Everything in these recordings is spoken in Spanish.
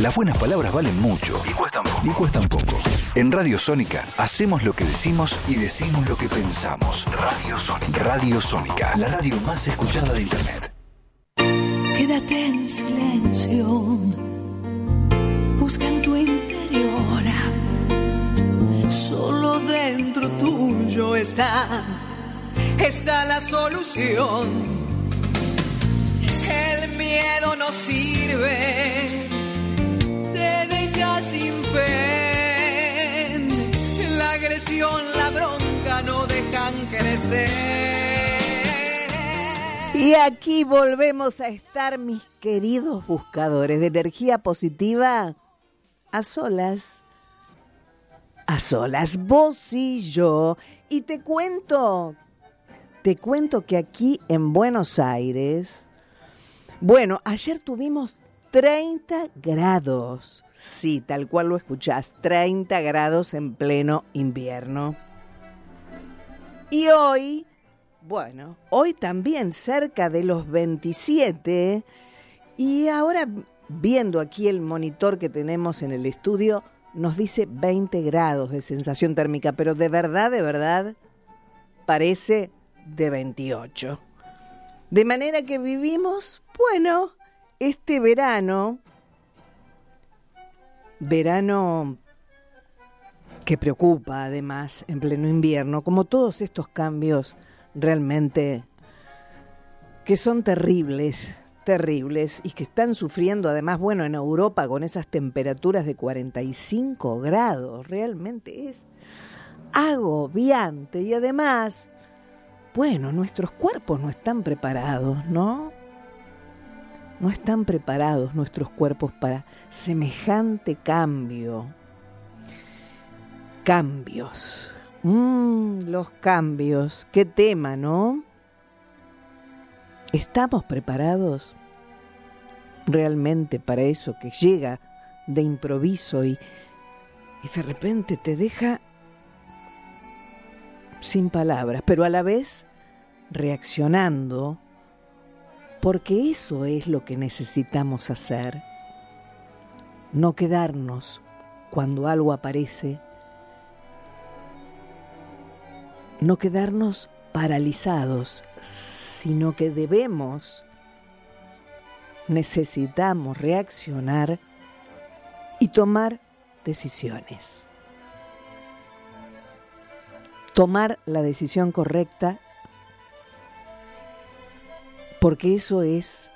Las buenas palabras valen mucho y cuestan poco. Y cuestan poco. En Radio Sónica hacemos lo que decimos y decimos lo que pensamos. Radio Sónica. Radio Sónica, la radio más escuchada de Internet. Quédate en silencio. Busca en tu interior. Solo dentro tuyo está, está la solución. El miedo no sirve, La agresión, la bronca no dejan crecer. Y aquí volvemos a estar, mis queridos buscadores de energía positiva, a solas. A solas, vos y yo. Y te cuento, te cuento que aquí en Buenos Aires, bueno, ayer tuvimos 30 grados. Sí, tal cual lo escuchás, 30 grados en pleno invierno. Y hoy, bueno, hoy también cerca de los 27. Y ahora viendo aquí el monitor que tenemos en el estudio, nos dice 20 grados de sensación térmica, pero de verdad, de verdad, parece de 28. De manera que vivimos, bueno, este verano, verano que preocupa además en pleno invierno, como todos estos cambios realmente que son terribles, terribles y que están sufriendo además, bueno, en Europa con esas temperaturas de 45 grados, realmente es agobiante y además, bueno, nuestros cuerpos no están preparados, ¿no? No están preparados nuestros cuerpos para semejante cambio. Cambios. Mm, los cambios. Qué tema, ¿no? ¿Estamos preparados realmente para eso que llega de improviso y, y de repente te deja sin palabras, pero a la vez reaccionando, porque eso es lo que necesitamos hacer, no quedarnos cuando algo aparece, no quedarnos paralizados, sino que debemos, necesitamos reaccionar y tomar decisiones. Tomar la decisión correcta porque eso es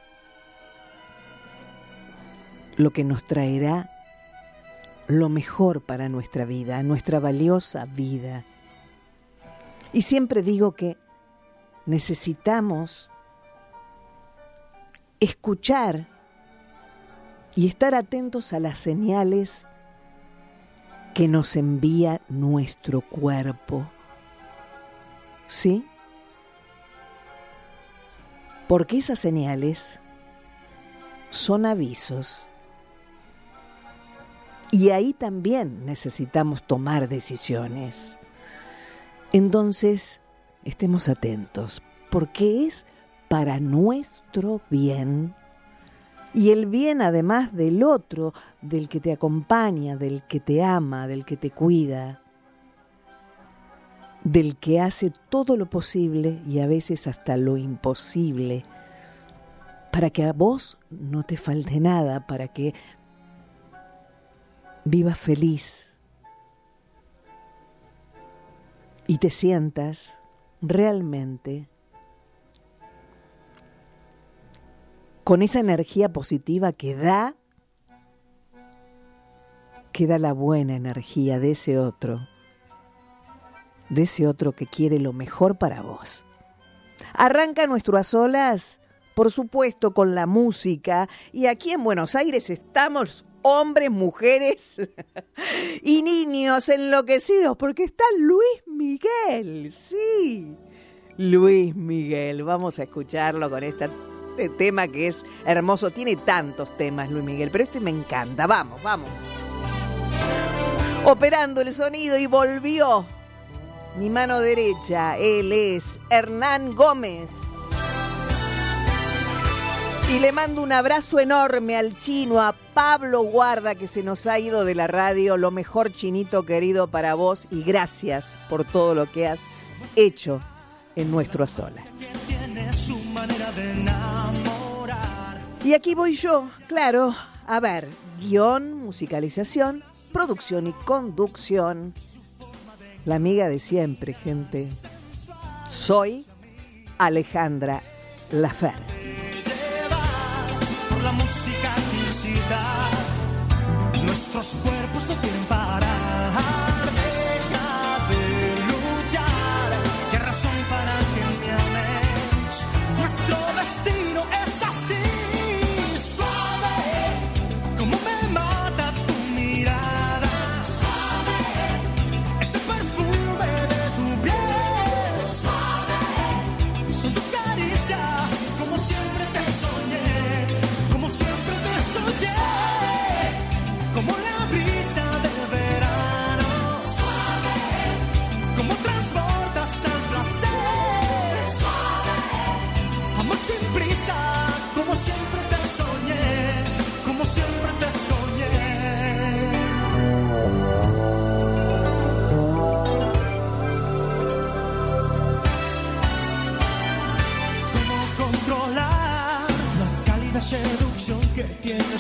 lo que nos traerá lo mejor para nuestra vida, nuestra valiosa vida. Y siempre digo que necesitamos escuchar y estar atentos a las señales que nos envía nuestro cuerpo. ¿Sí? Porque esas señales son avisos. Y ahí también necesitamos tomar decisiones. Entonces, estemos atentos, porque es para nuestro bien y el bien además del otro, del que te acompaña, del que te ama, del que te cuida, del que hace todo lo posible y a veces hasta lo imposible, para que a vos no te falte nada, para que vivas feliz y te sientas realmente con esa energía positiva que da, que da la buena energía de ese otro, de ese otro que quiere lo mejor para vos. Arranca nuestro a solas, por supuesto, con la música, y aquí en Buenos Aires estamos hombres, mujeres y niños enloquecidos porque está Luis Miguel, sí. Luis Miguel, vamos a escucharlo con este tema que es hermoso. Tiene tantos temas Luis Miguel, pero este me encanta. Vamos, vamos. Operando el sonido y volvió mi mano derecha. Él es Hernán Gómez. Y le mando un abrazo enorme al chino, a Pablo Guarda, que se nos ha ido de la radio. Lo mejor, chinito querido, para vos y gracias por todo lo que has hecho en nuestro a solas. Y aquí voy yo, claro, a ver, guion, musicalización, producción y conducción. La amiga de siempre, gente. Soy Alejandra Lafer. Nuestros cuerpos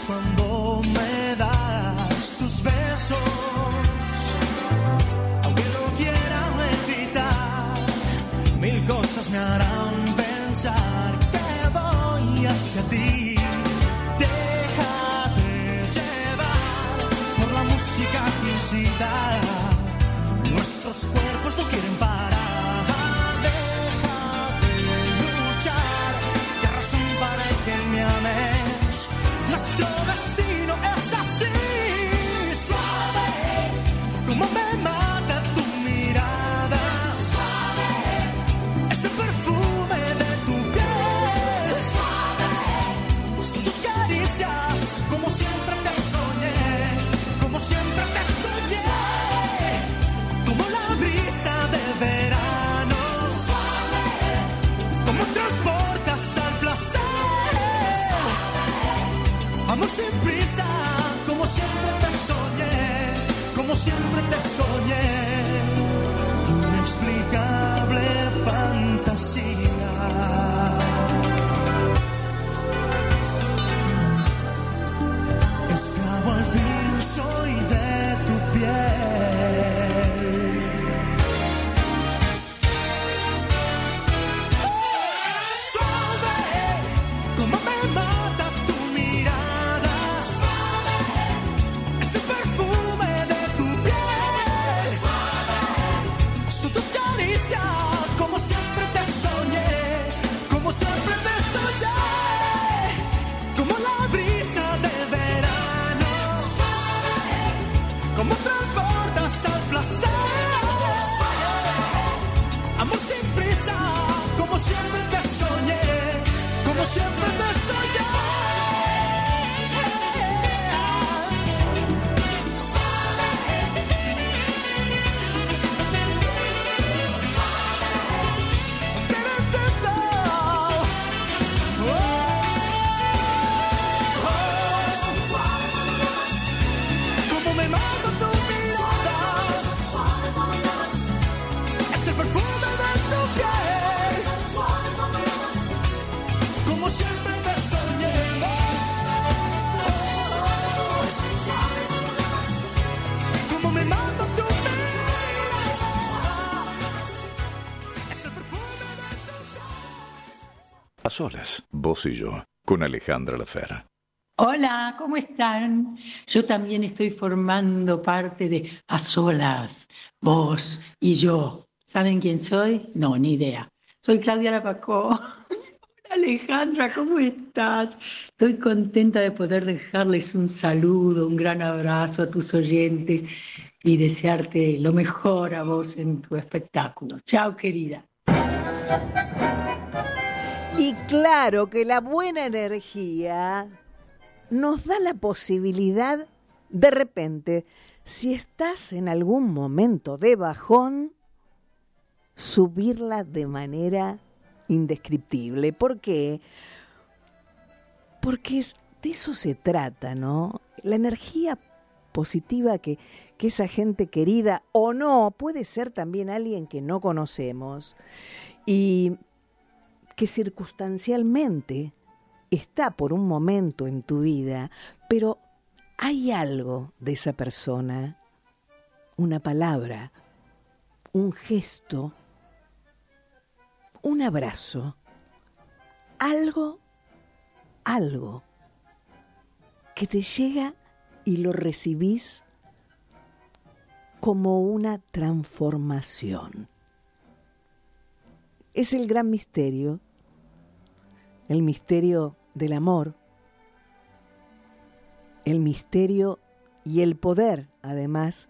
cuando solas, vos y yo, con Alejandra Lafera. Hola, ¿cómo están? Yo también estoy formando parte de A Solas, vos y yo. ¿Saben quién soy? No, ni idea. Soy Claudia Lapacó. Alejandra, ¿cómo estás? Estoy contenta de poder dejarles un saludo, un gran abrazo a tus oyentes y desearte lo mejor a vos en tu espectáculo. Chao, querida. Y claro que la buena energía nos da la posibilidad, de repente, si estás en algún momento de bajón, subirla de manera indescriptible. ¿Por qué? Porque de eso se trata, ¿no? La energía positiva que, que esa gente querida o no, puede ser también alguien que no conocemos y que circunstancialmente está por un momento en tu vida, pero hay algo de esa persona, una palabra, un gesto, un abrazo, algo, algo que te llega y lo recibís como una transformación. Es el gran misterio, el misterio del amor, el misterio y el poder, además,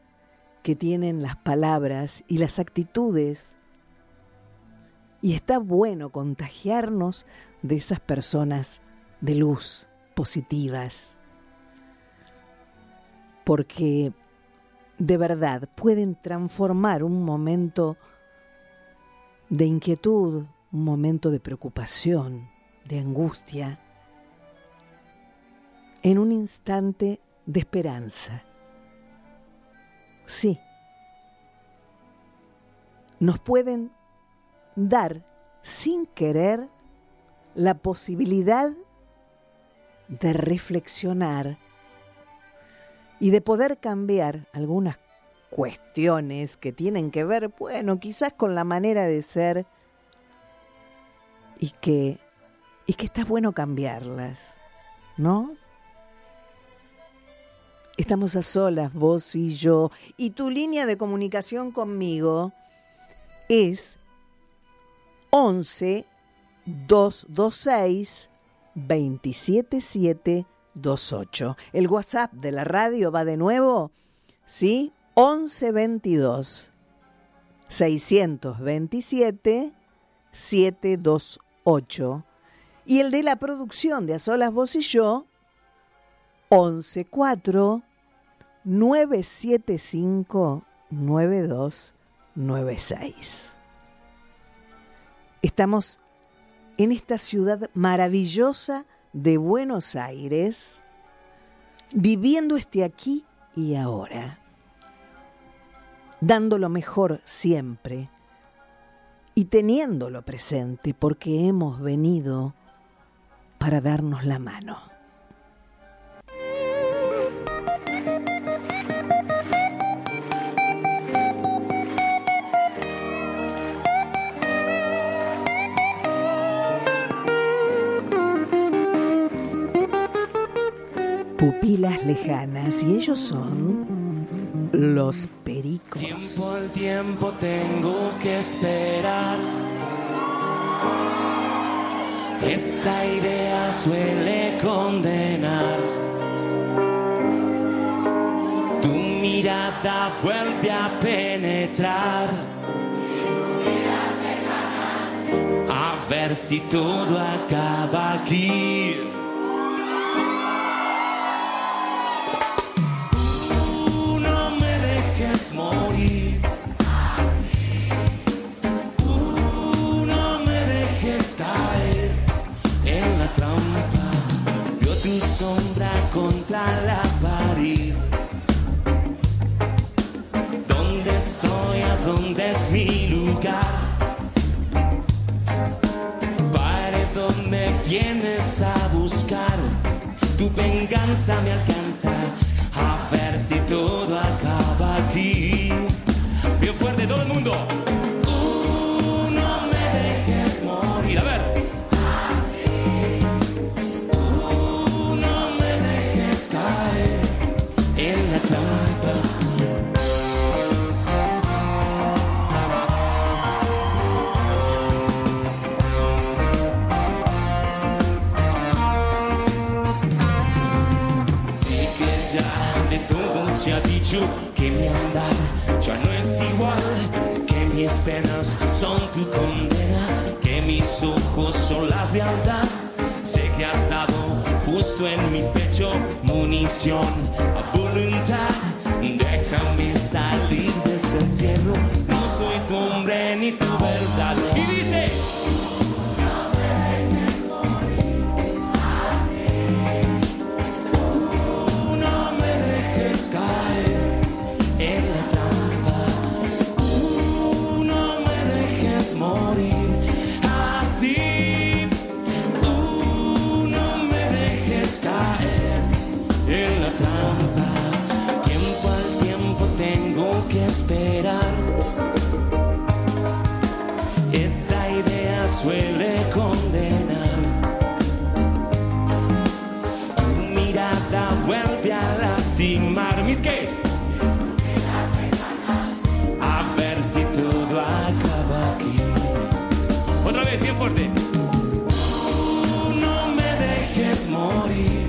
que tienen las palabras y las actitudes. Y está bueno contagiarnos de esas personas de luz, positivas, porque de verdad pueden transformar un momento de inquietud, un momento de preocupación, de angustia, en un instante de esperanza. Sí, nos pueden dar sin querer la posibilidad de reflexionar y de poder cambiar algunas cuestiones que tienen que ver, bueno, quizás con la manera de ser y que, y que está bueno cambiarlas, ¿no? Estamos a solas, vos y yo, y tu línea de comunicación conmigo es 11 226 27728. El WhatsApp de la radio va de nuevo, ¿sí? 1122 627 728. Y el de la producción de A Solas Vos y Yo, 114 975 9296. Estamos en esta ciudad maravillosa de Buenos Aires, viviendo este aquí y ahora, dando lo mejor siempre y teniéndolo presente porque hemos venido para darnos la mano. pupilas lejanas y ellos son los pericos. Tiempo al tiempo tengo que esperar. Esta idea suele condenar. Tu mirada vuelve a penetrar. A ver si todo acaba aquí. morir. Sombra contra la pared. ¿Dónde estoy? ¿A dónde es mi lugar? Paredón me vienes a buscar. Tu venganza me alcanza a ver si todo acaba aquí. Bien fuerte todo el mundo. Que mi andar ya no es igual, que mis penas son tu condena, que mis ojos son la fealdad. Sé que has dado justo en mi pecho munición a voluntad. Déjame salir de este encierro, no soy tu hombre ni tu verdad. Y dice. Así. Uh, no me dejes caer en la trampa. Tiempo al tiempo tengo que esperar. Esta idea suele condenar. Tu mirada vuelve a lastimar mis que. Dejes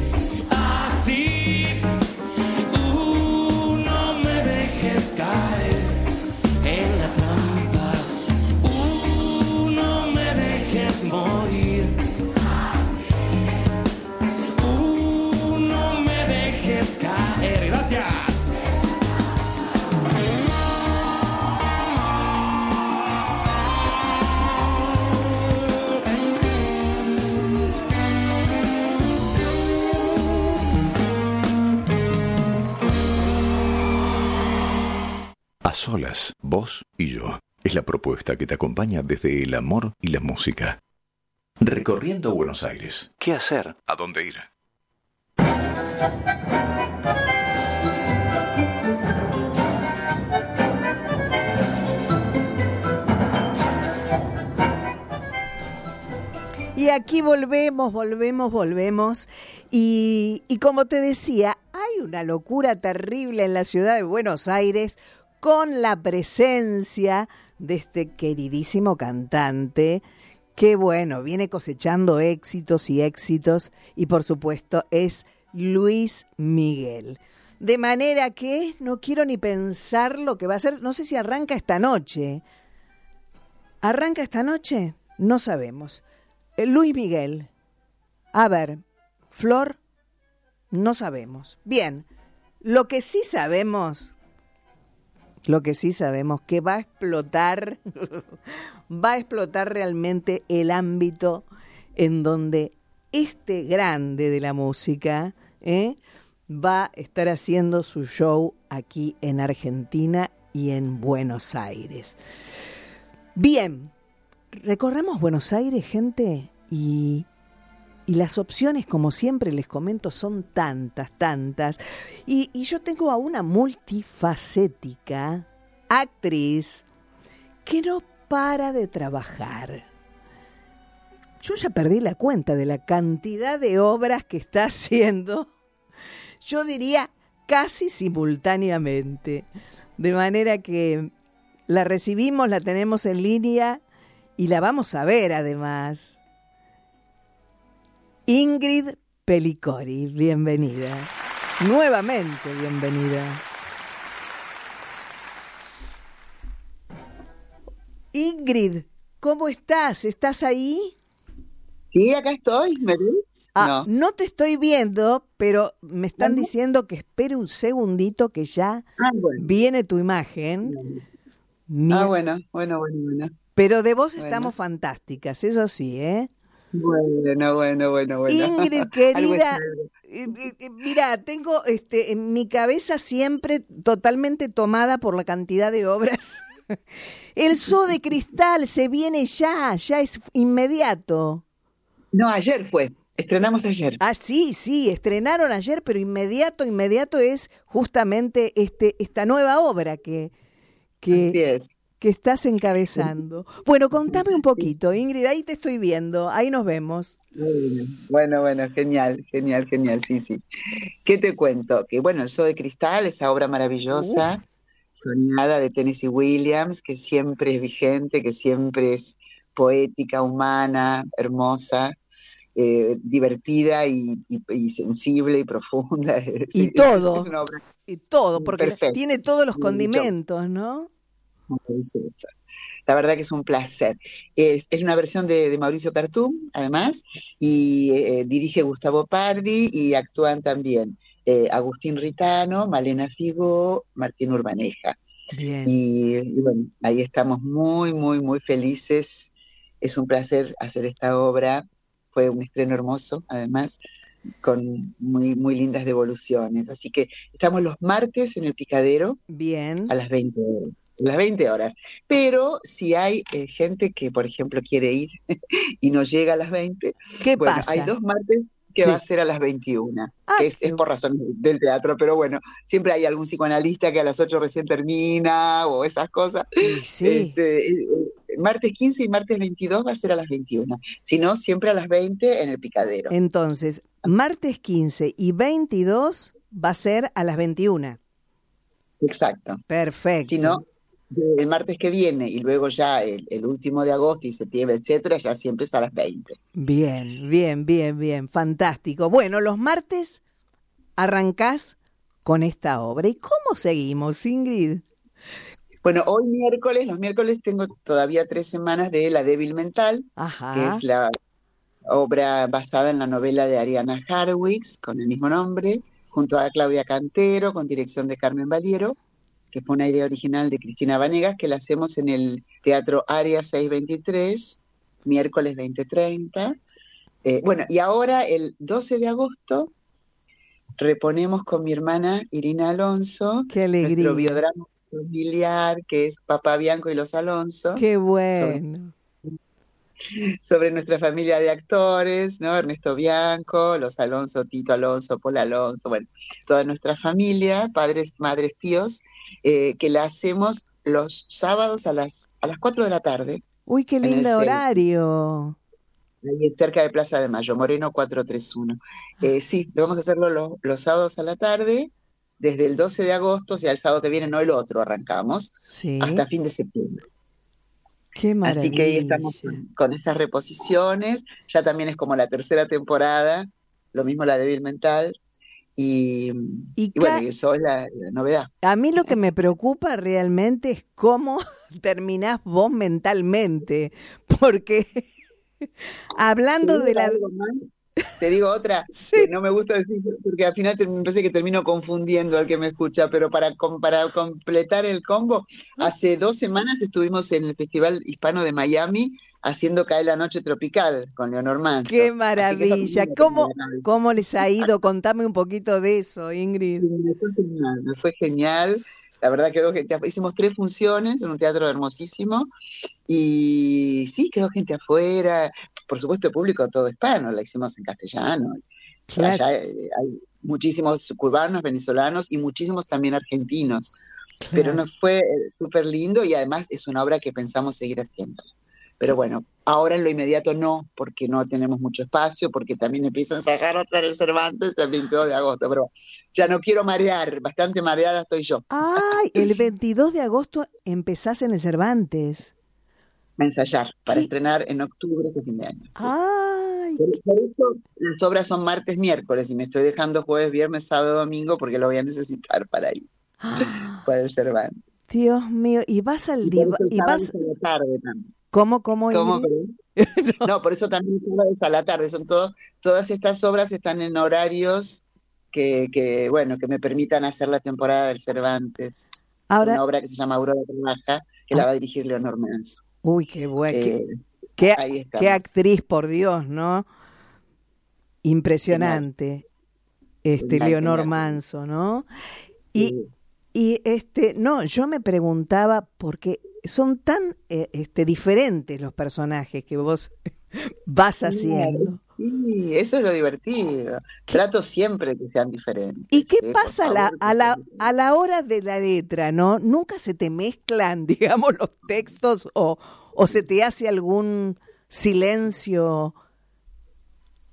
solas, vos y yo. Es la propuesta que te acompaña desde el amor y la música. Recorriendo Buenos Aires. ¿Qué hacer? ¿A dónde ir? Y aquí volvemos, volvemos, volvemos. Y, y como te decía, hay una locura terrible en la ciudad de Buenos Aires con la presencia de este queridísimo cantante que, bueno, viene cosechando éxitos y éxitos y por supuesto es Luis Miguel. De manera que no quiero ni pensar lo que va a ser, no sé si arranca esta noche. ¿Arranca esta noche? No sabemos. Eh, Luis Miguel. A ver, Flor, no sabemos. Bien, lo que sí sabemos, lo que sí sabemos, que va a explotar, va a explotar realmente el ámbito en donde este grande de la música ¿eh? va a estar haciendo su show aquí en Argentina y en Buenos Aires. Bien, recorremos Buenos Aires, gente, y, y las opciones, como siempre les comento, son tantas, tantas. Y, yo tengo a una multifacética actriz que no para de trabajar. Yo ya perdí la cuenta de la cantidad de obras que está haciendo. Yo diría casi simultáneamente. De manera que la recibimos, la tenemos en línea y la vamos a ver además. Ingrid Pelicori, bienvenida. Nuevamente bienvenida. Ingrid, ¿cómo estás? ¿Estás ahí? Sí, acá estoy, ¿me ves? Ah, no. no te estoy viendo, pero me están diciendo que espere un segundito que ya Ah, bueno. viene tu imagen. Ah, Mien- bueno, bueno, bueno, bueno. Pero de vos Bueno. estamos fantásticas, eso sí, ¿eh? Bueno, bueno, bueno, bueno. Ingrid, querida, eh, eh, eh, mira, tengo este, en mi cabeza siempre totalmente tomada por la cantidad de obras. El zoo de cristal se viene ya, ya es inmediato. No, ayer fue. Estrenamos ayer. Ah, sí, sí, estrenaron ayer, pero inmediato, inmediato es justamente este, esta nueva obra que, Así que, es. Que estás encabezando. Bueno, contame un poquito, Ingrid, ahí te estoy viendo, ahí nos vemos. Bueno, bueno, genial, genial, genial, sí, sí. ¿Qué te cuento? Que bueno, El Zoo de Cristal, esa obra maravillosa, soñada de Tennessee Williams, que siempre es vigente, que siempre es poética, humana, hermosa, eh, divertida y, y- y sensible y profunda. Y todo. Es una obra Y todo, porque Perfecto. tiene todos los condimentos, ¿no? La verdad que es un placer. Es, es una versión de, de Mauricio Cartum, además, y eh, dirige Gustavo Pardi y actúan también eh, Agustín Ritano, Malena Figo, Martín Urbaneja. Bien. Y, y bueno, ahí estamos muy, muy, muy felices. Es un placer hacer esta obra. Fue un estreno hermoso, además. Con muy, muy lindas devoluciones. Así que estamos los martes en el picadero. Bien. A las 20 horas. A las 20 horas. Pero si hay eh, gente que, por ejemplo, quiere ir y no llega a las 20, ¿qué bueno, pasa? hay dos martes que va a ser a las 21, ah, es, es, por razón del teatro, pero bueno, siempre hay algún psicoanalista que a las 8 recién termina o esas cosas. Sí, sí. Este, eh, martes 15 y martes 22 va a ser a las 21, si no, siempre a las 20 en el picadero. Entonces, martes 15 y 22 va a ser a las 21. Exacto. Perfecto. Si no, el martes que viene y luego ya el, el, último de agosto y septiembre, etcétera, ya siempre es a las 20. Bien, bien, bien, bien, fantástico. Bueno, los martes arrancás con esta obra. ¿Y cómo seguimos, Ingrid? Bueno, hoy miércoles, los miércoles tengo todavía tres semanas de La débil mental, Ajá. que es la obra basada en la novela de Ariana Harwicz, con el mismo nombre, junto a Claudia Cantero, con dirección de Carmen Valiero que fue una idea original de Cristina Vanegas, que la hacemos en el Teatro Área 623, miércoles 2030. Eh, bueno, y ahora el 12 de agosto reponemos con mi hermana Irina Alonso Qué alegría. nuestro biodrama familiar, que es Papá Bianco y los Alonso. Qué bueno. Sobre, sobre nuestra familia de actores, ¿no? Ernesto Bianco, los Alonso, Tito Alonso, Paul Alonso, bueno, toda nuestra familia, padres, madres, tíos, eh, que la hacemos los sábados a las, a las 4 de la tarde. Uy, qué lindo horario. Ahí cerca de Plaza de Mayo, Moreno 431. Eh, sí, vamos a hacerlo los, los, sábados a la tarde, desde el 12 de agosto, o sea, el sábado que viene, no el otro, arrancamos, sí. hasta fin de septiembre. Qué maravilla. Así que ahí estamos con, con, esas reposiciones, ya también es como la tercera temporada, lo mismo la débil mental, y, y, y bueno, y eso es la, la, novedad. A mí lo que me preocupa realmente es cómo terminás vos mentalmente, porque hablando de la... Te digo otra, sí. que no me gusta decir, porque al final me parece que termino confundiendo al que me escucha, pero para, para completar el combo, hace dos semanas estuvimos en el Festival Hispano de Miami haciendo caer la noche tropical con Leonor Manso. ¡Qué maravilla! ¿Cómo, ¿Cómo les ha ido? Contame un poquito de eso, Ingrid. Me fue genial, me fue genial. La verdad quedó gente, hicimos tres funciones en un teatro hermosísimo y sí, quedó gente afuera, por supuesto el público todo hispano, la hicimos en castellano. Claro. Allá hay muchísimos cubanos, venezolanos y muchísimos también argentinos. Claro. Pero nos fue súper lindo y además es una obra que pensamos seguir haciendo. Pero bueno, ahora en lo inmediato no, porque no tenemos mucho espacio, porque también empiezo a ensayar otra el Cervantes el 22 de agosto, pero ya no quiero marear, bastante mareada estoy yo. Ay, el 22 de agosto empezás en el Cervantes. A ensayar, para ¿Qué? estrenar en octubre de fin de año. Sí. Ay. Por, por, eso las obras son martes, miércoles, y me estoy dejando jueves, viernes, sábado, domingo, porque lo voy a necesitar para ir, ah. para el Cervantes. Dios mío, y vas al día. Y, y vas... A la tarde también. ¿Cómo, cómo, ¿Cómo no. no. por eso también es a la tarde. Son todo, todas estas obras están en horarios que, que, bueno, que me permitan hacer la temporada del Cervantes. Ahora, una obra que se llama Aurora Trabaja, que ah. la va a dirigir Leonor Manso. Uy, qué buena. Eh, qué, qué, qué, actriz, por Dios, ¿no? Impresionante. Este, Leonor. Manso, ¿no? Y, sí. y este, no, yo me preguntaba, porque son tan eh, este, diferentes los personajes que vos vas haciendo. Sí, eso es lo divertido. Trato siempre que sean diferentes. ¿Y qué pasa favor, la, a, la, a la hora de la letra, no? ¿Nunca se te mezclan, digamos, los textos o, o se te hace algún silencio?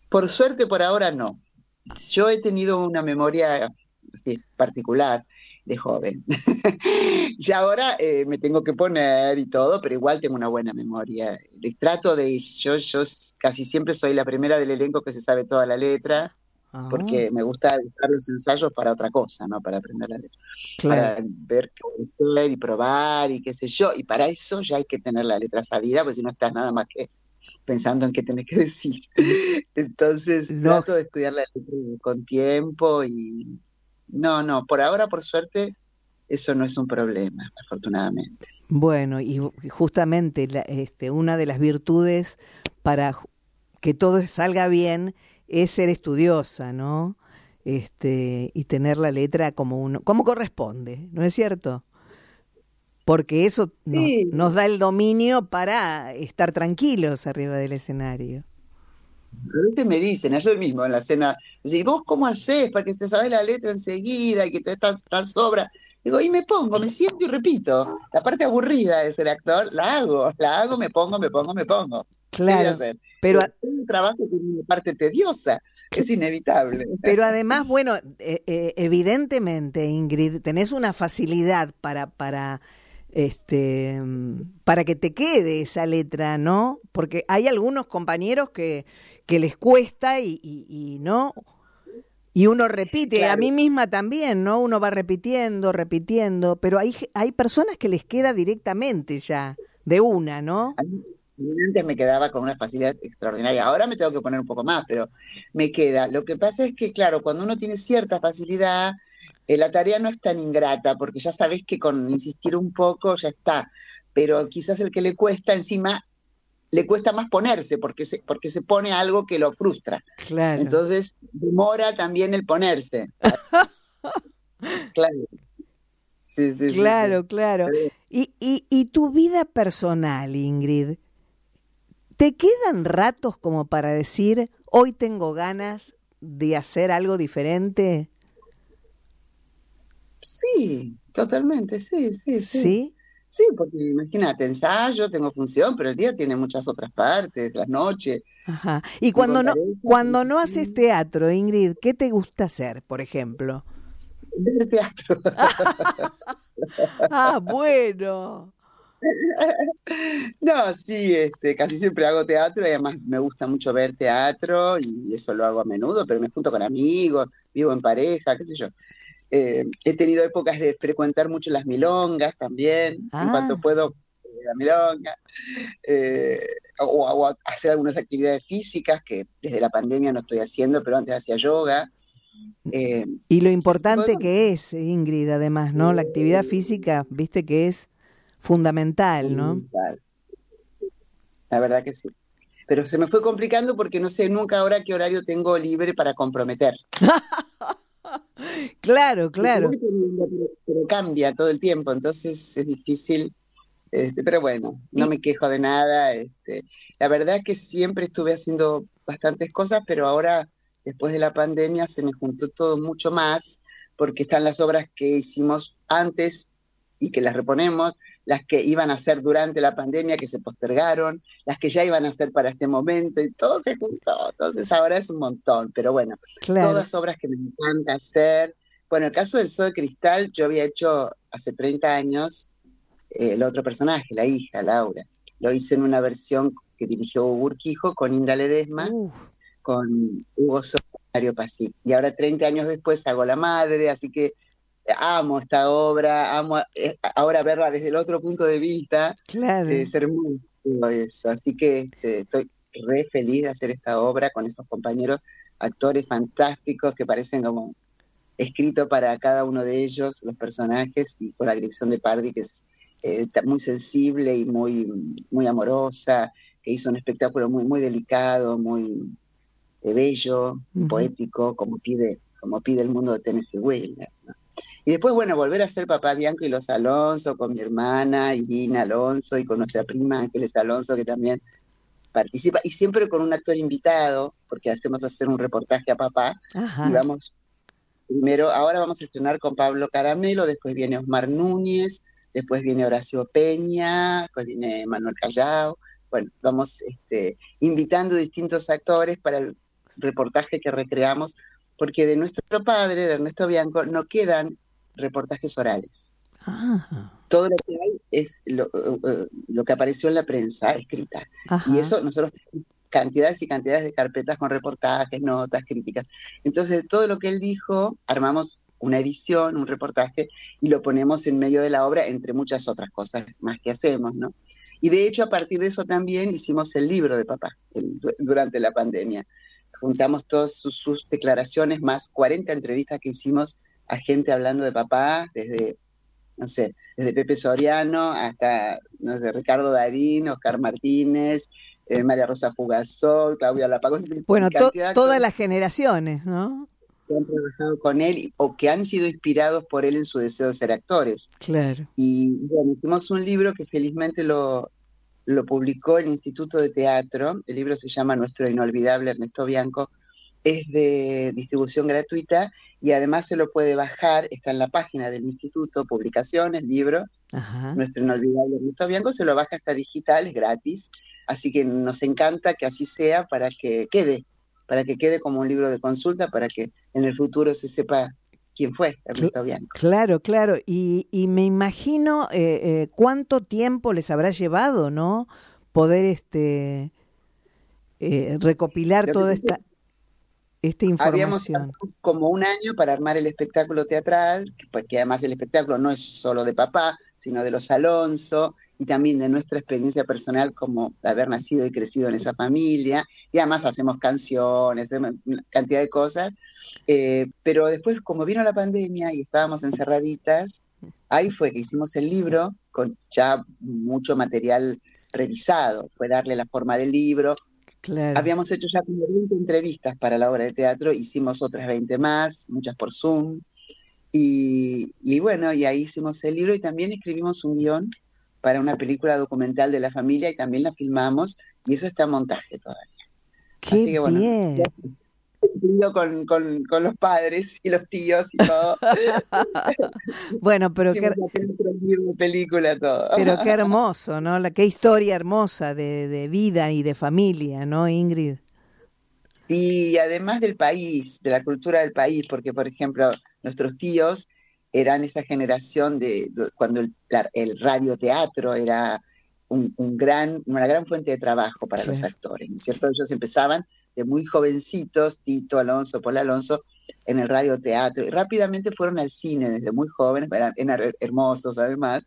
Por suerte, por ahora no. Yo he tenido una memoria así, particular de joven. y ahora eh, me tengo que poner y todo, pero igual tengo una buena memoria. Les trato de, yo, yo casi siempre soy la primera del elenco que se sabe toda la letra, ah. porque me gusta usar los ensayos para otra cosa, ¿no? Para aprender la letra. Claro. Para ver qué ser y probar y qué sé yo. Y para eso ya hay que tener la letra sabida, porque si no estás nada más que pensando en qué tenés que decir. Entonces no. trato de estudiar la letra con tiempo y no, no, por ahora, por suerte, eso no es un problema, afortunadamente. Bueno, y justamente la, este, una de las virtudes para que todo salga bien es ser estudiosa, ¿no? Este, y tener la letra como uno, como corresponde, ¿no es cierto? Porque eso nos, da el dominio para estar tranquilos arriba del escenario. A veces me dicen, ayer mismo en la cena, ¿y vos cómo haces para que te sabes la letra enseguida y que te estás tan sobra? Digo, y me pongo, me siento y repito. La parte aburrida de ser actor, la hago, la hago, me pongo, me pongo, me pongo. ¿Qué voy a Claro, pero, Es un trabajo que tiene una parte tediosa, es inevitable. pero además, bueno, eh, eh, evidentemente, Ingrid, tenés una facilidad para, para, este, mm, para que te quede esa letra, ¿no? Porque hay algunos compañeros que, que les cuesta y, y- y no. Y uno repite, a mí misma también, ¿no? Uno va repitiendo, repitiendo, pero hay, hay personas que les queda directamente ya, de una, ¿no? Antes me quedaba con una facilidad extraordinaria. Ahora me tengo que poner un poco más, pero me queda. Lo que pasa es que, claro, cuando uno tiene cierta facilidad, eh, la tarea no es tan ingrata, porque ya sabes que con insistir un poco ya está. Pero quizás el que le cuesta encima, le cuesta más ponerse, porque se, porque se pone algo que lo frustra. Claro. Entonces, demora también el ponerse. Claro. Sí, sí, sí, sí. Claro, claro. Y, y, y tu vida personal, Ingrid, ¿te quedan ratos como para decir, hoy tengo ganas de hacer algo diferente? Sí, totalmente, sí, sí, sí. ¿Sí? Sí, porque imagínate, ensayo, tengo función, pero el día tiene muchas otras partes, las noches. Ajá. Y cuando no, pareja, cuando no haces teatro, Ingrid, ¿qué te gusta hacer, por ejemplo? Ver teatro. Ah, bueno. No, sí, este, casi siempre hago teatro y además me gusta mucho ver teatro y eso lo hago a menudo, pero me junto con amigos, vivo en pareja, qué sé yo. Eh, he tenido épocas de frecuentar mucho las milongas también, Ah. en cuanto puedo, eh, la milonga, eh, o, o hacer algunas actividades físicas que desde la pandemia no estoy haciendo, pero antes hacía yoga. Eh, Y lo importante que es, Ingrid, además, ¿no? La actividad física, viste que es fundamental, ¿no? La verdad que sí. Pero se me fue complicando porque no sé nunca ahora qué horario tengo libre para comprometer. Claro, claro. Pero, pero cambia todo el tiempo, entonces es difícil. este, pero bueno, no me quejo de nada. Este, la verdad es que siempre estuve haciendo bastantes cosas, pero ahora, después de la pandemia, se me juntó todo mucho más, porque están las obras que hicimos antes y que las reponemos, las que iban a hacer durante la pandemia, que se postergaron, las que ya iban a hacer para este momento, y todo se juntó. Entonces ahora es un montón, pero bueno, Claro. todas obras que me encanta hacer. Bueno, el caso del Zoo de Cristal, yo había hecho hace 30 años eh, el otro personaje, la hija, Laura. Lo hice en una versión que dirigió Hugo Urquijo con Inda Ledesma, con Hugo y Mario Pasí. Y ahora 30 años después hago La Madre, así que amo esta obra, amo eh, ahora verla desde el otro punto de vista, claro. es hermoso eso. Así que este, estoy re feliz de hacer esta obra con estos compañeros, actores fantásticos que parecen como escrito para cada uno de ellos, los personajes, y con la dirección de Pardi, que es eh, muy sensible y muy, muy amorosa, que hizo un espectáculo muy, muy delicado, muy eh, bello y poético, como pide, como pide el mundo de Tennessee Williams. ¿no? Y después, bueno, volver a ser Papá Bianco y los Alonso con mi hermana Irina Alonso y con nuestra prima Ángeles Alonso, que también participa, y siempre con un actor invitado, porque hacemos hacer un reportaje a papá, Ajá. y vamos primero, ahora vamos a estrenar con Pablo Caramelo, después viene Osmar Núñez, después viene Horacio Peña, después viene Manuel Callao, bueno, vamos este, invitando distintos actores para el reportaje que recreamos, porque de nuestro padre, de Ernesto Bianco, no quedan reportajes orales. Ah, Todo lo que hay es lo, eh, eh, lo que apareció en la prensa escrita. ajá. Y eso nosotros tenemos cantidades y cantidades de carpetas con reportajes, notas, críticas. Entonces, todo lo que él dijo, armamos una edición, un reportaje, y lo ponemos en medio de la obra, entre muchas otras cosas más que hacemos, ¿no? Y de hecho, a partir de eso también hicimos el libro de papá el- durante la pandemia. Juntamos todas sus, sus declaraciones, más 40 entrevistas que hicimos a gente hablando de papá, desde, no sé, desde Pepe Soriano hasta, no sé, Ricardo Darín, Oscar Martínez, eh, María Rosa Fugazón, Claudia Lapagos. Bueno, todas las generaciones, ¿no? Que han trabajado con él o que han sido inspirados por él en su deseo de ser actores. Claro. Y bueno, hicimos un libro que felizmente lo, lo publicó el Instituto de Teatro. El libro se llama Nuestro Inolvidable Ernesto Bianco. Es de distribución gratuita y además se lo puede bajar, está en la página del instituto, publicaciones, libro, nuestro inolvidable Ernesto Bianco, se lo baja hasta digital, es gratis, así que nos encanta que así sea para que quede, para que quede como un libro de consulta, para que en el futuro se sepa quién fue Ernesto Bianco. Claro, claro, y, y me imagino eh, eh, cuánto tiempo les habrá llevado, ¿no? Poder este eh, recopilar toda esta esta información. Habíamos como un año para armar el espectáculo teatral, porque además el espectáculo no es solo de papá, sino de los Alonso y también de nuestra experiencia personal como haber nacido y crecido en esa familia. Y además hacemos canciones, cantidad de cosas. Eh, pero después, como vino la pandemia y estábamos encerraditas, ahí fue que hicimos el libro con ya mucho material revisado. Fue darle la forma del libro, Habíamos hecho ya como 20 entrevistas para la obra de teatro, hicimos otras 20 más, muchas por Zoom. Y, y, bueno, y ahí hicimos el libro y también escribimos un guion para una película documental de la familia y también la filmamos y eso está en montaje todavía. Qué Así que, bueno, bien con, con, con, los padres y los tíos y todo. bueno, pero qué, película todo. pero qué hermoso, ¿no? La, qué historia hermosa de, de vida y de familia, ¿no, Ingrid? Sí, además del país, de la cultura del país, porque por ejemplo, nuestros tíos eran esa generación de, cuando el, el radioteatro era un, un, gran, una gran fuente de trabajo para los actores, ¿no es cierto? Ellos empezaban de muy jovencitos, Tito, Alonso, Paul Alonso, en el radioteatro, y rápidamente fueron al cine desde muy jóvenes, eran, hermosos además,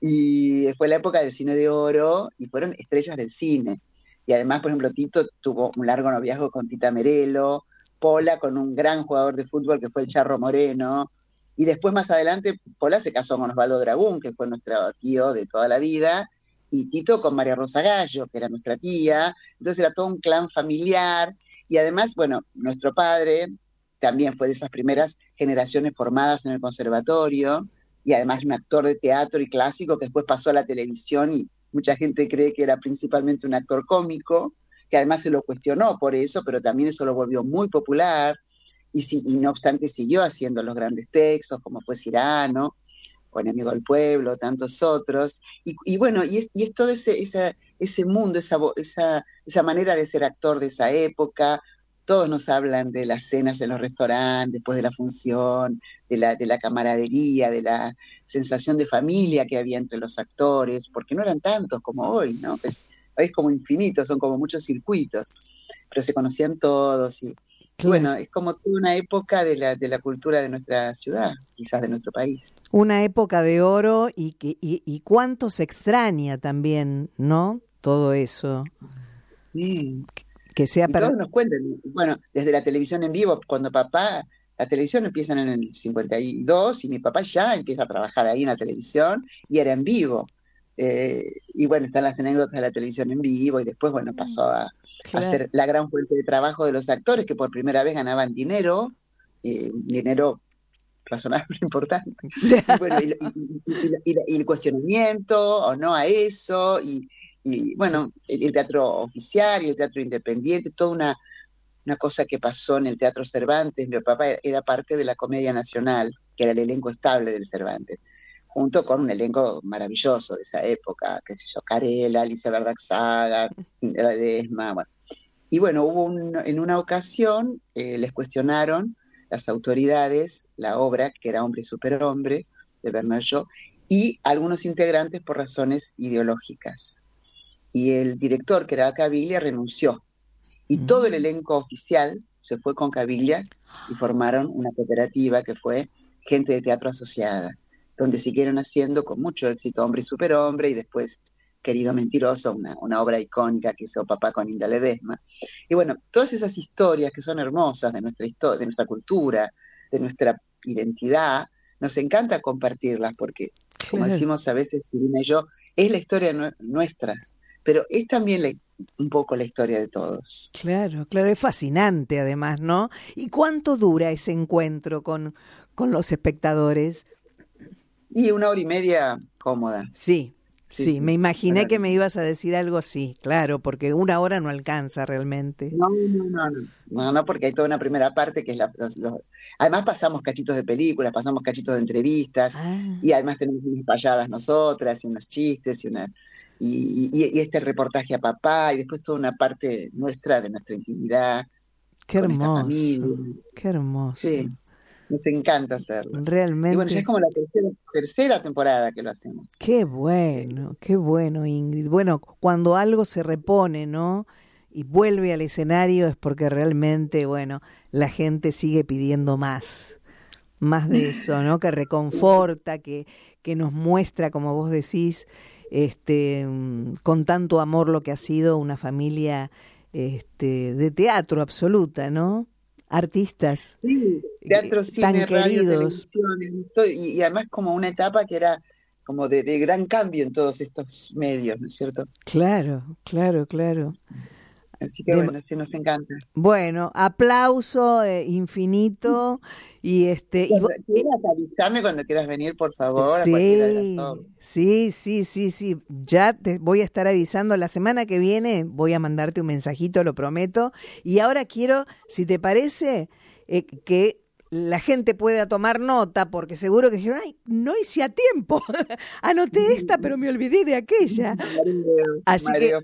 y fue la época del cine de oro, y fueron estrellas del cine. Y además, por ejemplo, Tito tuvo un largo noviazgo con Tita Merelo, Pola con un gran jugador de fútbol que fue el Charro Moreno, y después más adelante Pola se casó con Osvaldo Dragún, que fue nuestro tío de toda la vida, y Tito con María Rosa Gallo, que era nuestra tía, entonces era todo un clan familiar, y además, bueno, nuestro padre también fue de esas primeras generaciones formadas en el conservatorio, y además un actor de teatro y clásico que después pasó a la televisión y mucha gente cree que era principalmente un actor cómico, que además se lo cuestionó por eso, pero también eso lo volvió muy popular, y, si, y no obstante siguió haciendo los grandes textos, como fue Cirano, o Enemigo del Pueblo, tantos otros. Y, bueno, y es, y todo ese, mundo, esa, manera de ser actor de esa época. Todos nos hablan de las cenas en los restaurantes, después de la función, de la, de la camaradería, de la sensación de familia que había entre los actores, porque no eran tantos como hoy, ¿no? Es, es como infinito, son como muchos circuitos, pero se conocían todos y, bueno, es como toda una época de la, de la cultura de nuestra ciudad, quizás de nuestro país. Una época de oro y, que, y, cuánto se extraña también, ¿no? Todo eso. Que sea para... Todos nos cuentan, bueno, desde la televisión en vivo, cuando papá, la televisión empieza en el 52 y mi papá ya empieza a trabajar ahí en la televisión y era en vivo. Eh, y bueno, están las anécdotas de la televisión en vivo y después, bueno, pasó a, hacer la gran fuente de trabajo de los actores que por primera vez ganaban dinero, eh, dinero razonable, importante. y, bueno, y, el cuestionamiento o no a eso, y, bueno, el, teatro oficial y el teatro independiente, toda una, una cosa que pasó en el Teatro Cervantes. Mi papá era parte de la Comedia Nacional, que era el elenco estable del Cervantes junto con un elenco maravilloso de esa época, qué sé yo, Carela, Alicia Verdaxaga, Indra Desma, bueno. Y bueno, hubo en una ocasión, eh, les cuestionaron las autoridades la obra, que era Hombre y Superhombre, de Bernard Shaw, y algunos integrantes por razones ideológicas. Y el director, que era Caviglia, renunció. Y todo el mm. elenco oficial se fue con Caviglia y formaron una cooperativa que fue Gente de Teatro Asociada donde siguieron haciendo con mucho éxito Hombre y Superhombre y después Querido Mentiroso, una, una obra icónica que hizo papá con Inda Ledesma. Y bueno, todas esas historias que son hermosas de nuestra, historia, de nuestra cultura, de nuestra identidad, nos encanta compartirlas porque, como decimos a veces Silvina y yo, es la historia nuestra, pero es también un poco la historia de todos. Claro, claro, es fascinante además, ¿no? ¿Y cuánto dura ese encuentro con, con los espectadores? Y una hora y media cómoda. Sí, sí, Sí, me imaginé que me ibas a decir algo así, claro, porque una hora no alcanza realmente. No, no, no, no, no, no, porque hay toda una primera parte que es la... los- los- Además pasamos cachitos de películas, pasamos cachitos de entrevistas, Ah, y además tenemos unas payadas nosotras, y unos chistes, y una... Y, y- y este reportaje a papá, y después toda una parte nuestra, de nuestra intimidad. qué hermoso, qué hermoso. Sí, nos encanta hacerlo. Y bueno, ya Realmente. es como la tercera, tercera temporada que lo hacemos. Qué bueno, qué bueno, Ingrid. Bueno, cuando algo se repone, ¿no? Y vuelve al escenario es porque realmente, bueno, la gente sigue pidiendo más. Más de eso, ¿no? Que reconforta, que, que nos muestra, como vos decís, este, mm, con tanto amor lo que ha sido una familia este, de teatro absoluta, ¿no? Artistas. Sí, teatro, eh, cine, tan radio, queridos. televisión, y, y además como una etapa que era como de, de gran cambio en todos estos medios, ¿no es cierto? Claro, claro, claro. Así que De- bueno, sí nos encanta. Bueno, aplauso eh, infinito y este Cuando quieras, avísame cuando quieras venir, por favor, sí, sí, sí, sí, sí. Ya te voy a estar avisando la semana que viene. Voy a mandarte un mensajito, lo prometo. Y ahora quiero, si te parece, eh, que la gente pueda tomar nota, porque seguro que dijeron, ay, no hice a tiempo. Anoté esta, pero me olvidé de aquella. Así que-.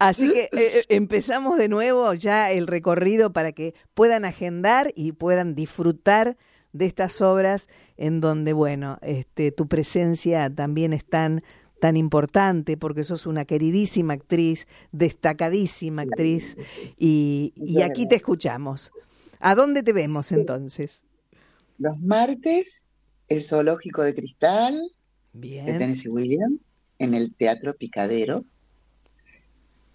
Así que eh, eh, empezamos de nuevo ya el recorrido para que puedan agendar y puedan disfrutar de estas obras en donde, bueno, este, tu presencia también es tan, tan importante porque sos una queridísima actriz, destacadísima actriz y, y aquí te escuchamos. ¿A dónde te vemos entonces? Los martes, el Zoológico de Cristal de Bien, Tennessee Williams en el Teatro Picadero,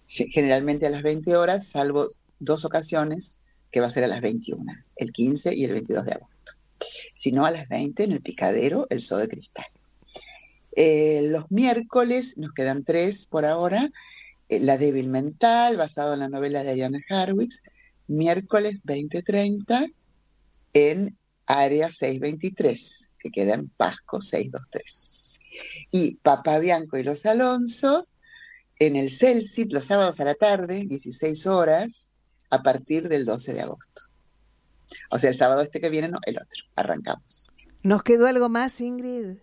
Ge- generalmente a las 20 horas, salvo dos ocasiones que va a ser a las 21, el 15 y el 22 de agosto. Si no, a las 20 en el Picadero, el Zoo de Cristal. Eh, los miércoles, nos quedan tres por ahora, eh, La débil mental, basado en la novela de Ariana Harwicz, miércoles 20:30 en Área 623, que queda en Pasco 623. Y Papá Bianco y los Alonso en el Celsit los sábados a la tarde, 16 horas, a partir del 12 de agosto. O sea, el sábado este que viene, no, el otro. Arrancamos. ¿nos quedó algo más, Ingrid?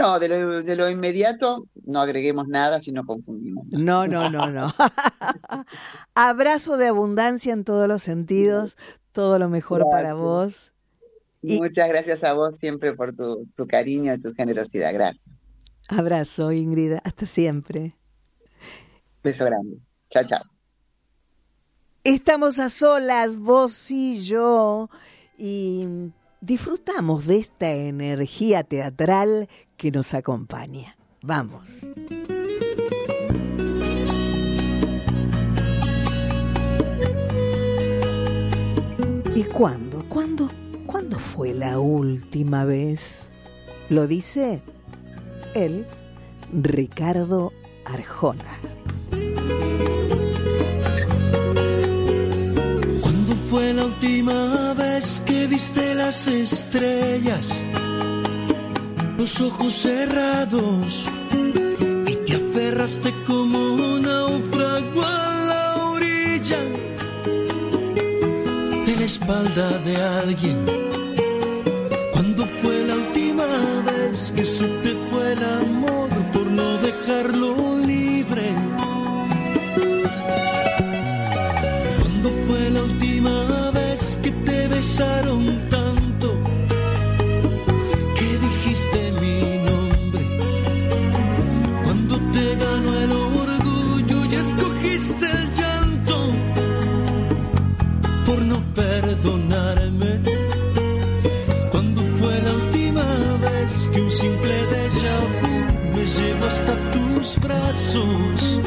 No, de lo, de lo inmediato no agreguemos nada si no confundimos. No, no, no, no. Abrazo de abundancia en todos los sentidos, todo lo mejor para vos. y- Muchas gracias a vos siempre por tu, tu cariño y tu generosidad. Gracias. Abrazo, Ingrid, hasta siempre. Beso grande. Chao, chao. Estamos a solas, vos y yo, y disfrutamos de esta energía teatral que nos acompaña. Vamos. ¿Y cuándo? ¿Cuándo? ¿Cuándo fue la última vez? Lo dice él, Ricardo Arjona. ¿Cuándo fue la última vez que viste las estrellas? Los ojos cerrados y te aferraste como un náufrago a la orilla de la espalda de alguien. ¿Cuándo fue la última vez que se te fue el amor por no dejarlo tanto que dijiste mi nombre? Cuando te ganó el orgullo y escogiste el llanto por no perdonarme. ¿Cuándo fue la última vez que un simple déjà vu me llevó hasta tus brazos?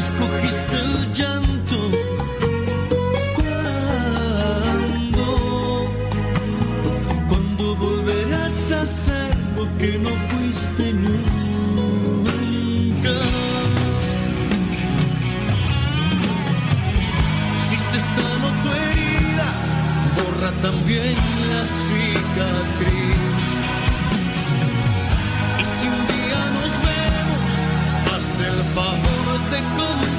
Escogiste el llanto. Cuando, cuando volverás a ser lo que no fuiste nunca. Si se sanó tu herida, borra también la cicatriz. Favor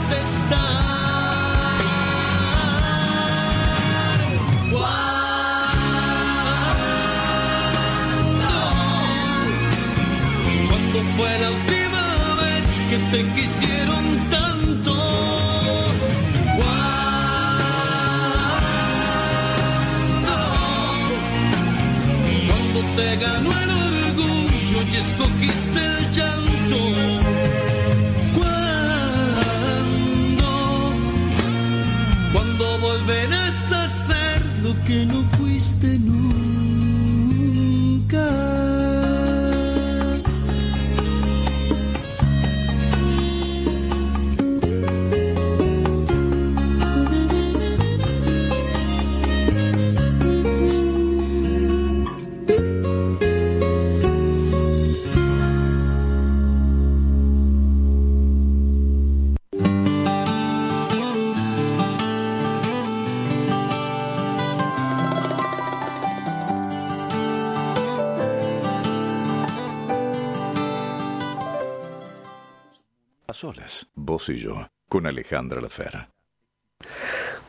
A solas, vos y yo, con Alejandra Lafera.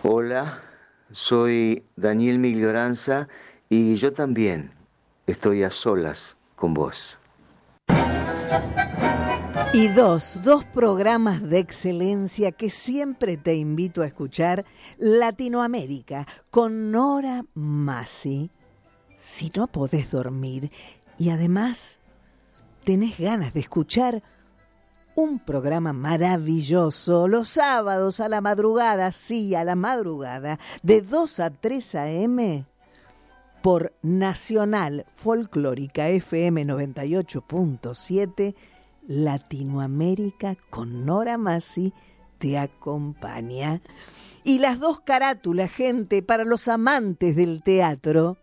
Hola, soy Daniel Miglioranza y yo también estoy a solas con vos. Y dos, dos programas de excelencia que siempre te invito a escuchar, Latinoamérica, con Nora Masi. Si no podés dormir y además tenés ganas de escuchar un programa maravilloso los sábados a la madrugada, sí, a la madrugada, de 2 a 3 a.m. por Nacional Folclórica FM 98.7 Latinoamérica con Nora Masi te acompaña. Y las dos carátulas, gente, para los amantes del teatro,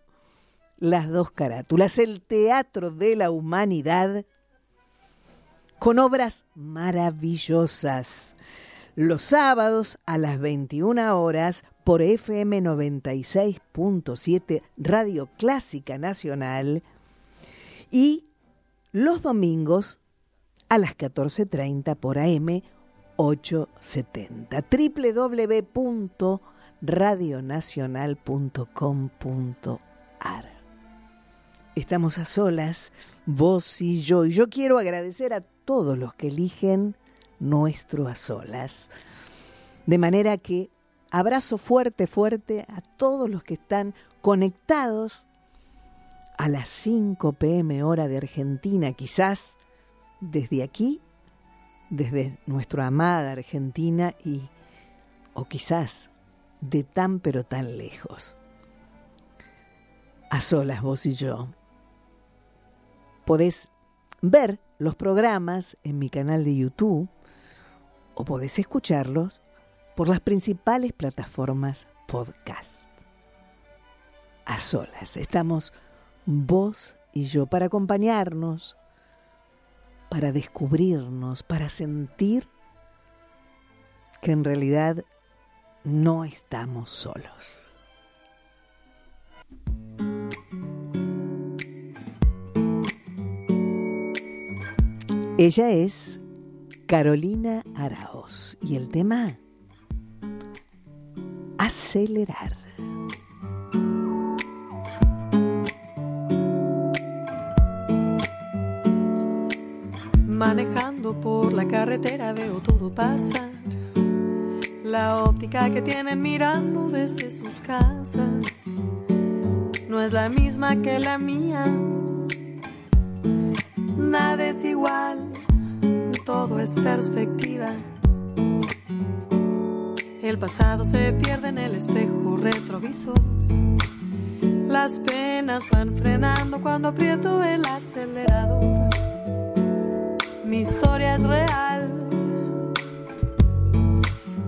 las dos carátulas, el Teatro de la Humanidad, con obras maravillosas. Los sábados a las 21 horas por FM 96.7 Radio Clásica Nacional y los domingos a las 14.30 por AM 870 www.radionacional.com.ar Estamos a solas, vos y yo, y yo quiero agradecer a todos los que eligen nuestro a solas. De manera que abrazo fuerte, fuerte a todos los que están conectados a las 5 pm hora de Argentina, quizás desde aquí, desde nuestra amada Argentina y o quizás de tan pero tan lejos. A solas vos y yo. Podés ver los programas en mi canal de YouTube o podés escucharlos por las principales plataformas podcast. A solas, estamos vos y yo para acompañarnos, para descubrirnos, para sentir que en realidad no estamos solos. Ella es Carolina Araos y el tema acelerar. manejando por la carretera veo todo pasar. La óptica que tienen mirando desde sus casas no es la misma que la mía. Nada es igual, todo es perspectiva. El pasado se pierde en el espejo retrovisor. Las penas van frenando cuando aprieto el acelerador. Mi historia es real.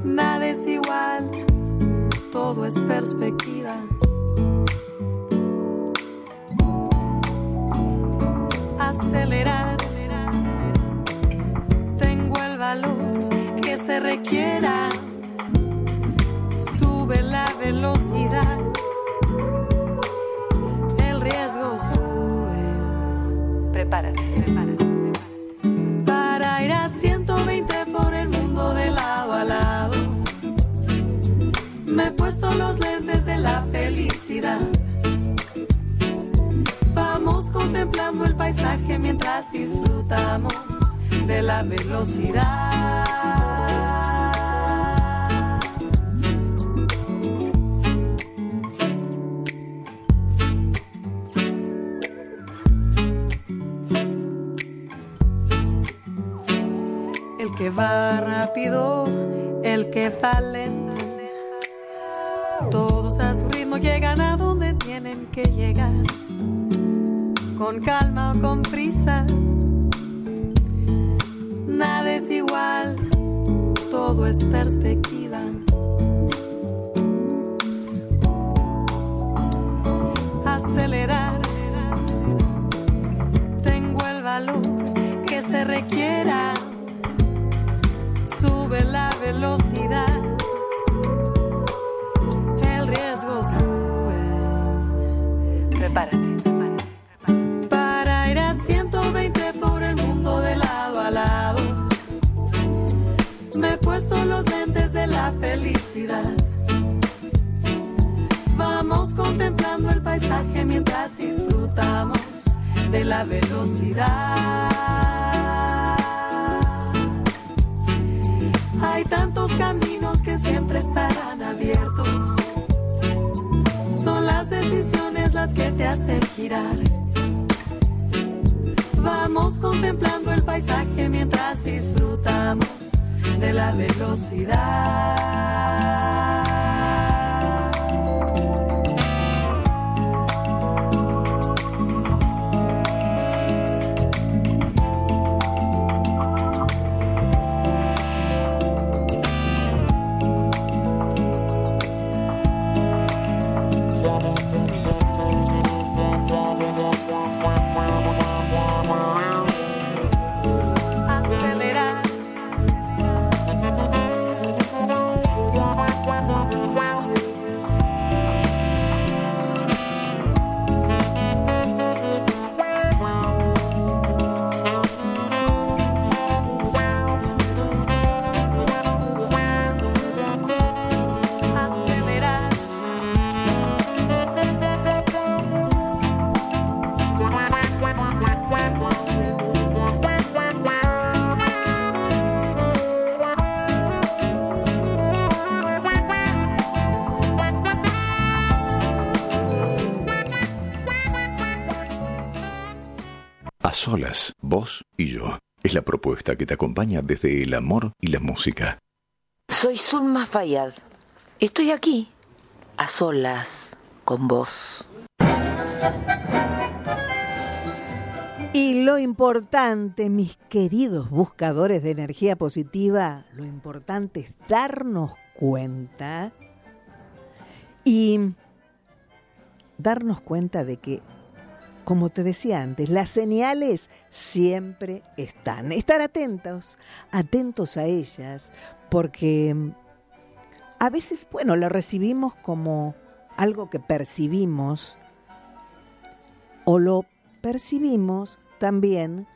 Nada es igual, todo es perspectiva. Vamos contemplando el paisaje mientras disfrutamos de la velocidad. Hay tantos caminos que siempre estarán abiertos. Son las decisiones las que te hacen girar. Vamos contemplando el paisaje mientras disfrutamos de la velocidad. Solas, vos y yo. Es la propuesta que te acompaña desde el amor y la música. Soy Zulma Fayad. Estoy aquí, a solas, con vos. Y lo importante, mis queridos buscadores de energía positiva, lo importante es darnos cuenta y darnos cuenta de que, como te decía antes, las señales siempre están. Estar atentos, atentos a ellas, porque a veces, bueno, lo recibimos como algo que percibimos o lo percibimos también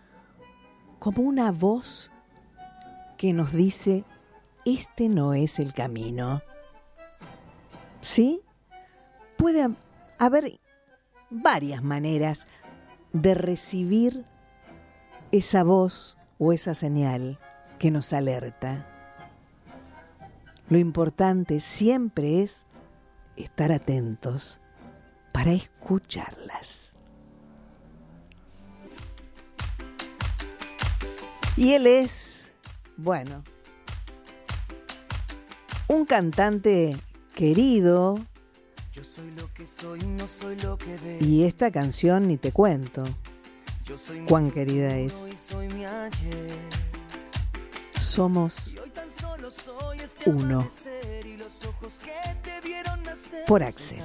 como una voz que nos dice, este no es el camino. ¿Sí? Puede haber varias maneras de recibir esa voz o esa señal que nos alerta. Lo importante siempre es estar atentos para escucharlas. Y él es, bueno, un cantante querido. Y esta canción ni te cuento. Cuán querida es. Somos uno. Por Axel.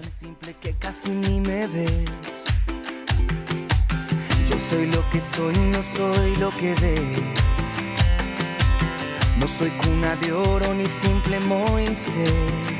Yo soy lo que soy, no soy lo que ves. No soy cuna de oro ni simple Moisés.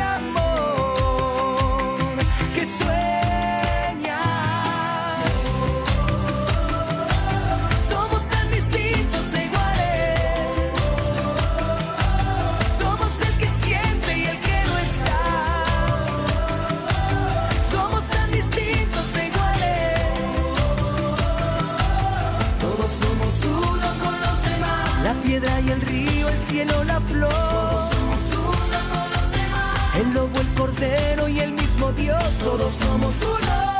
Dios. Todos somos uno.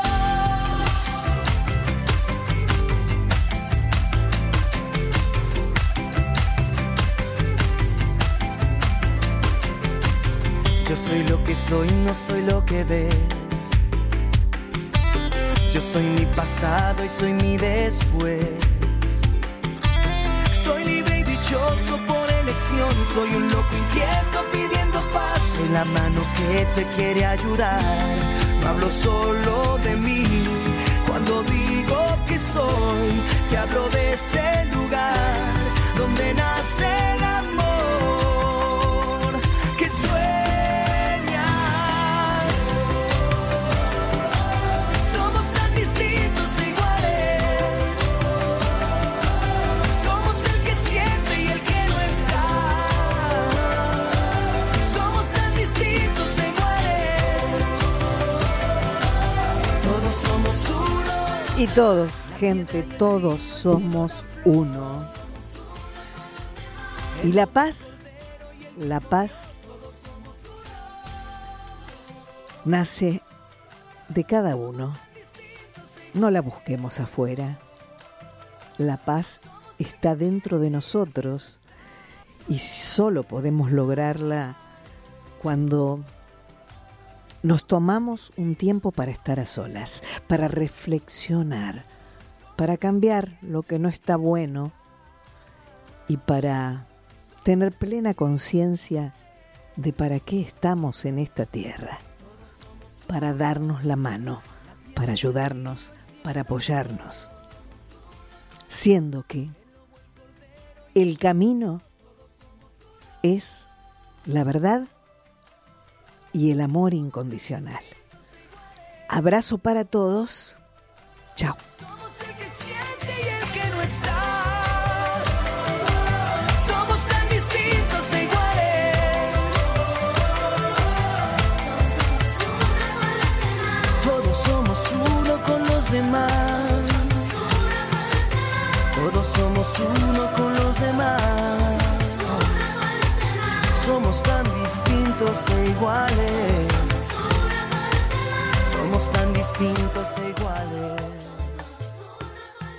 Yo soy lo que soy, no soy lo que ves. Yo soy mi pasado y soy mi después. Soy libre y dichoso por elección. Soy un loco inquieto pidiendo. Soy la mano que te quiere ayudar. No hablo solo de mí. Cuando digo que soy, te hablo de ese lugar donde nace el amor Y todos, gente, todos somos uno. Y la paz, la paz nace de cada uno. No la busquemos afuera. La paz está dentro de nosotros y solo podemos lograrla cuando nos tomamos un tiempo para estar a solas, para reflexionar, para cambiar lo que no está bueno y para tener plena conciencia de para qué estamos en esta tierra, para darnos la mano, para ayudarnos, para apoyarnos, siendo que el camino es la verdad y el amor incondicional. Abrazo para todos. Chao. Somos tan distintos e iguales.